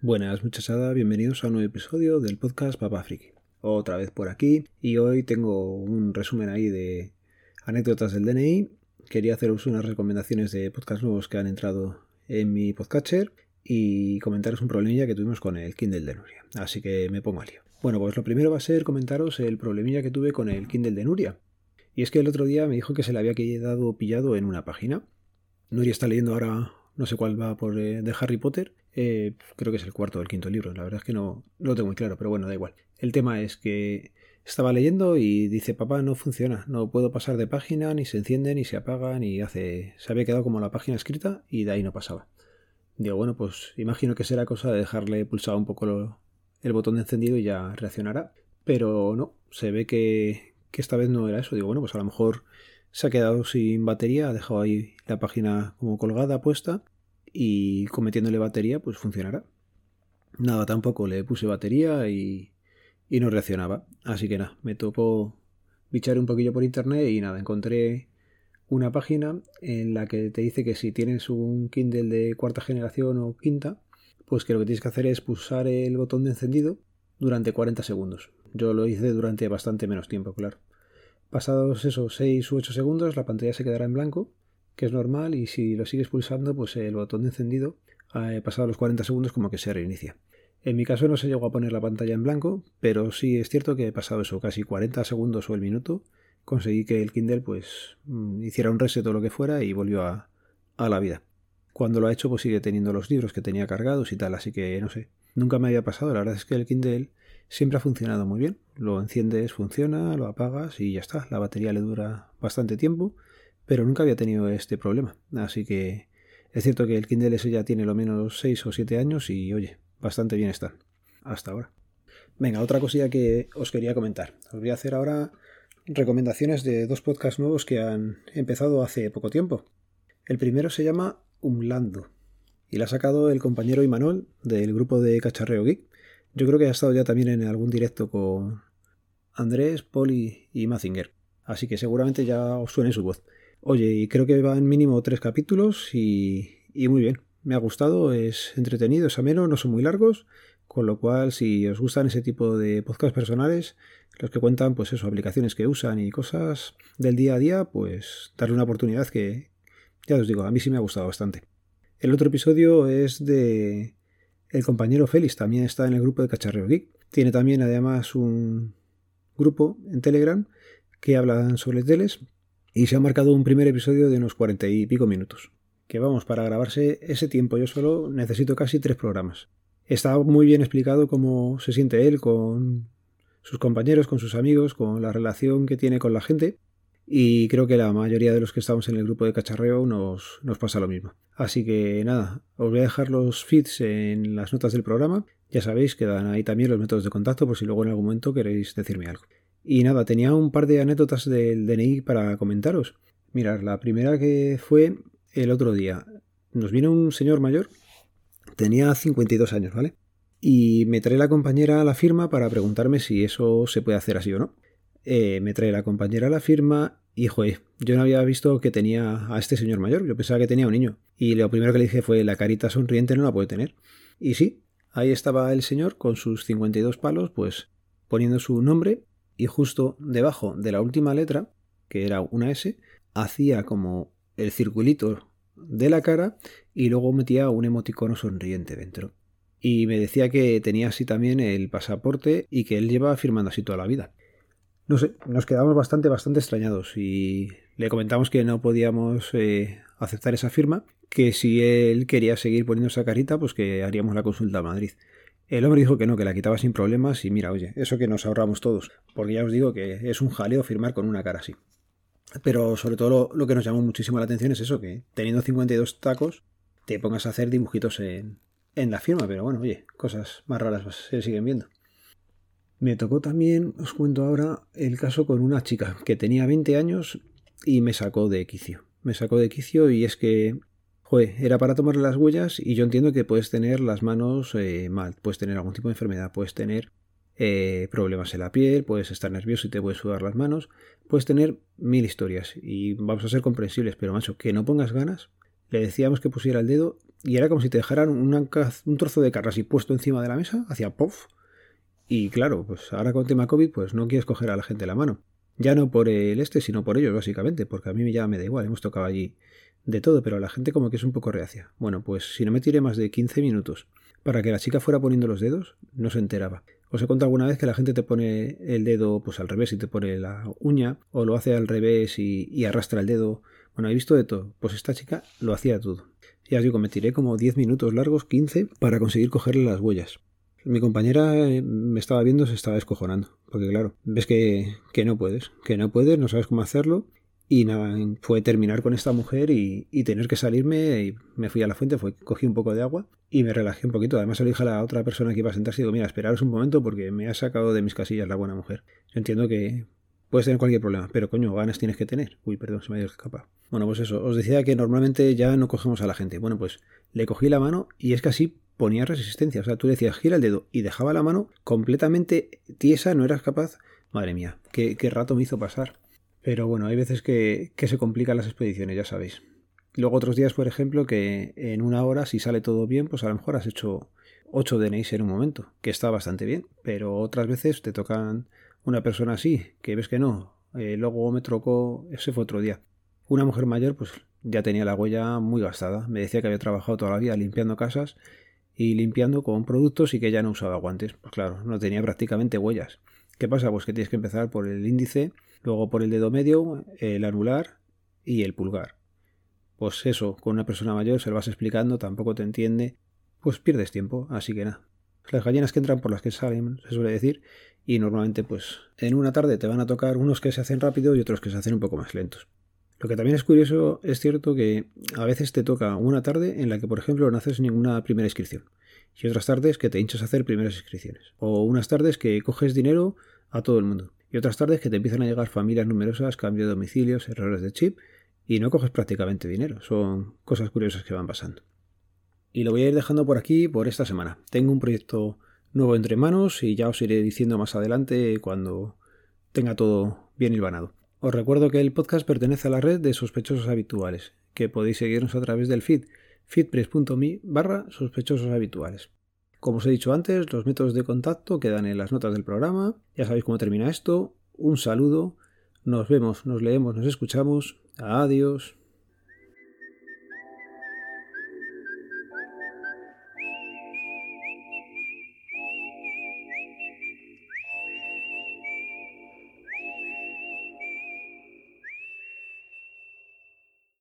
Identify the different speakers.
Speaker 1: Buenas muchachada, bienvenidos a un nuevo episodio del podcast Papa Friki. Otra vez por aquí y hoy tengo un resumen ahí de anécdotas del DNI. Quería haceros unas recomendaciones de podcast nuevos que han entrado en mi podcatcher y comentaros un problemilla que tuvimos con el Kindle de Nuria. Así que me pongo al lío. Bueno, pues lo primero va a ser comentaros el problemilla que tuve con el Kindle de Nuria. Y es que el otro día me dijo que se le había quedado pillado en una página. Nuria está leyendo ahora, no sé cuál va por eh, de Harry Potter, eh, creo que es el cuarto o el quinto libro, la verdad es que no, lo tengo muy claro, pero bueno, da igual. El tema es que estaba leyendo y dice, papá, no funciona, no puedo pasar de página, ni se enciende, ni se apaga, ni hace... Se había quedado como la página escrita y de ahí no pasaba. Digo, bueno, pues imagino que será cosa de dejarle pulsado un poco el botón de encendido y ya reaccionará. Pero no, se ve que, que esta vez no era eso. Digo, bueno, pues a lo mejor se ha quedado sin batería, ha dejado ahí la página como colgada, puesta, y cometiéndole batería pues funcionará. Nada, tampoco le puse batería y, y no reaccionaba. Así que nada, me tocó bichar un poquillo por internet y nada, encontré una página en la que te dice que si tienes un Kindle de cuarta generación o quinta, pues que lo que tienes que hacer es pulsar el botón de encendido durante 40 segundos. Yo lo hice durante bastante menos tiempo, claro. Pasados esos 6 u 8 segundos, la pantalla se quedará en blanco que es normal, y si lo sigues pulsando, pues el botón de encendido, eh, pasado los 40 segundos, como que se reinicia. En mi caso no se llegó a poner la pantalla en blanco, pero sí es cierto que he pasado eso, casi 40 segundos o el minuto, conseguí que el Kindle pues mm, hiciera un reset o lo que fuera y volvió a, a la vida. Cuando lo ha hecho pues sigue teniendo los libros que tenía cargados y tal, así que no sé, nunca me había pasado, la verdad es que el Kindle siempre ha funcionado muy bien, lo enciendes, funciona, lo apagas y ya está, la batería le dura bastante tiempo pero nunca había tenido este problema. Así que es cierto que el Kindle ese ya tiene lo menos 6 o 7 años y oye, bastante bien está. Hasta ahora. Venga, otra cosilla que os quería comentar. Os voy a hacer ahora recomendaciones de dos podcasts nuevos que han empezado hace poco tiempo. El primero se llama Umlando y la ha sacado el compañero Imanol del grupo de Cacharreo Geek. Yo creo que ha estado ya también en algún directo con Andrés, Poli y Mazinger. Así que seguramente ya os suene su voz. Oye, y creo que van mínimo tres capítulos y, muy bien. Me ha gustado, es entretenido, es ameno, no son muy largos, con lo cual si os gustan ese tipo de podcasts personales, los que cuentan pues eso, aplicaciones que usan y cosas del día a día, pues darle una oportunidad que, ya os digo, a mí sí me ha gustado bastante. El otro episodio es de el compañero Félix, también está en el grupo de Cacharreo Geek. Tiene también además un grupo en Telegram que hablan sobre teles, y se ha marcado un primer episodio de unos cuarenta y pico minutos. Que vamos, para grabarse ese tiempo yo solo necesito casi tres programas. Está muy bien explicado cómo se siente él con sus compañeros, con sus amigos, con la relación que tiene con la gente. Y creo que la mayoría de los que estamos en el grupo de cacharreo nos, nos pasa lo mismo. Así que nada, os voy a dejar los feeds en las notas del programa. Ya sabéis, quedan ahí también los métodos de contacto por si luego en algún momento queréis decirme algo. Y nada, tenía un par de anécdotas del DNI para comentaros. Mirad, la primera que fue el otro día. Nos vino un señor mayor, tenía 52 años, ¿vale? Y me trae la compañera a la firma para preguntarme si eso se puede hacer así o no. Eh, me trae la compañera a la firma y, joder, yo no había visto que tenía a este señor mayor, yo pensaba que tenía un niño. Y lo primero que le dije fue, la carita sonriente no la puede tener. Y sí, ahí estaba el señor con sus 52 palos, pues poniendo su nombre y justo debajo de la última letra, que era una S, hacía como el circulito de la cara y luego metía un emoticono sonriente dentro. Y me decía que tenía así también el pasaporte y que él lleva firmando así toda la vida. No sé, nos quedamos bastante, bastante extrañados y le comentamos que no podíamos eh, aceptar esa firma, que si él quería seguir poniendo esa carita, pues que haríamos la consulta a Madrid. El hombre dijo que no, que la quitaba sin problemas y mira, oye, eso que nos ahorramos todos, porque ya os digo que es un jaleo firmar con una cara así. Pero sobre todo lo, que nos llamó muchísimo la atención es eso, que teniendo 52 tacos te pongas a hacer dibujitos en, en la firma, pero bueno, oye, cosas más raras se siguen viendo. Me tocó también, os cuento ahora, el caso con una chica que tenía 20 años y me sacó de quicio. Me sacó de quicio y es que Joder, era para tomarle las huellas y yo entiendo que puedes tener las manos eh, mal, puedes tener algún tipo de enfermedad, puedes tener eh, problemas en la piel, puedes estar nervioso y te puedes sudar las manos, puedes tener mil historias y vamos a ser comprensibles, pero macho, que no pongas ganas. Le decíamos que pusiera el dedo y era como si te dejaran un trozo de carne así puesto encima de la mesa, hacía puff. Y claro, pues ahora con tema COVID, pues no quieres coger a la gente la mano. Ya no por el este, sino por ellos, básicamente, porque a mí ya me da igual, hemos tocado allí de todo, pero la gente como que es un poco reacia. Bueno, pues si no me tiré más de 15 minutos para que la chica fuera poniendo los dedos, no se enteraba. Os he contado alguna vez que la gente te pone el dedo pues al revés y te pone la uña, o lo hace al revés y, arrastra el dedo. Bueno, he visto de todo. Pues esta chica lo hacía todo. Ya os digo, me tiré como 10 minutos largos, 15, para conseguir cogerle las huellas. Mi compañera eh, me estaba viendo, se estaba escojonando. Porque claro, ves que, que no puedes, que no puedes, no sabes cómo hacerlo. Y nada, fue terminar con esta mujer y, tener que salirme. Y me fui a la fuente, fue, cogí un poco de agua y me relajé un poquito. Además, se a la otra persona que iba a sentarse y digo, mira, esperaros un momento porque me ha sacado de mis casillas la buena mujer. Yo entiendo que puedes tener cualquier problema, pero coño, ganas tienes que tener. Uy, perdón, se me ha ido escapar. Bueno, pues eso, os decía que normalmente ya no cogemos a la gente. Bueno, pues le cogí la mano y es que así ponía resistencia. O sea, tú decías, gira el dedo y dejaba la mano completamente tiesa, no eras capaz. Madre mía, qué, rato me hizo pasar. Pero bueno, hay veces que, se complican las expediciones, ya sabéis. Luego otros días, por ejemplo, que en una hora, si sale todo bien, pues a lo mejor has hecho 8 DNIs en un momento, que está bastante bien. Pero otras veces te tocan una persona así, que ves que no. Eh, luego me trocó, ese fue otro día. Una mujer mayor, pues ya tenía la huella muy gastada. Me decía que había trabajado toda la vida limpiando casas y limpiando con productos y que ya no usaba guantes. Pues claro, no tenía prácticamente huellas. ¿Qué pasa? Pues que tienes que empezar por el índice Luego por el dedo medio, el anular y el pulgar. Pues eso, con una persona mayor se lo vas explicando, tampoco te entiende, pues pierdes tiempo, así que nada. Las gallinas que entran por las que salen, se suele decir, y normalmente pues en una tarde te van a tocar unos que se hacen rápido y otros que se hacen un poco más lentos. Lo que también es curioso, es cierto que a veces te toca una tarde en la que, por ejemplo, no haces ninguna primera inscripción. Y otras tardes que te hinchas a hacer primeras inscripciones. O unas tardes que coges dinero a todo el mundo y otras tardes que te empiezan a llegar familias numerosas, cambio de domicilios, errores de chip y no coges prácticamente dinero. Son cosas curiosas que van pasando. Y lo voy a ir dejando por aquí por esta semana. Tengo un proyecto nuevo entre manos y ya os iré diciendo más adelante cuando tenga todo bien hilvanado. Os recuerdo que el podcast pertenece a la red de sospechosos habituales, que podéis seguirnos a través del feed feedpress.me barra sospechosos habituales. Como os he dicho antes, los métodos de contacto quedan en las notas del programa. Ya sabéis cómo termina esto. Un saludo. Nos vemos, nos leemos, nos escuchamos. Adiós.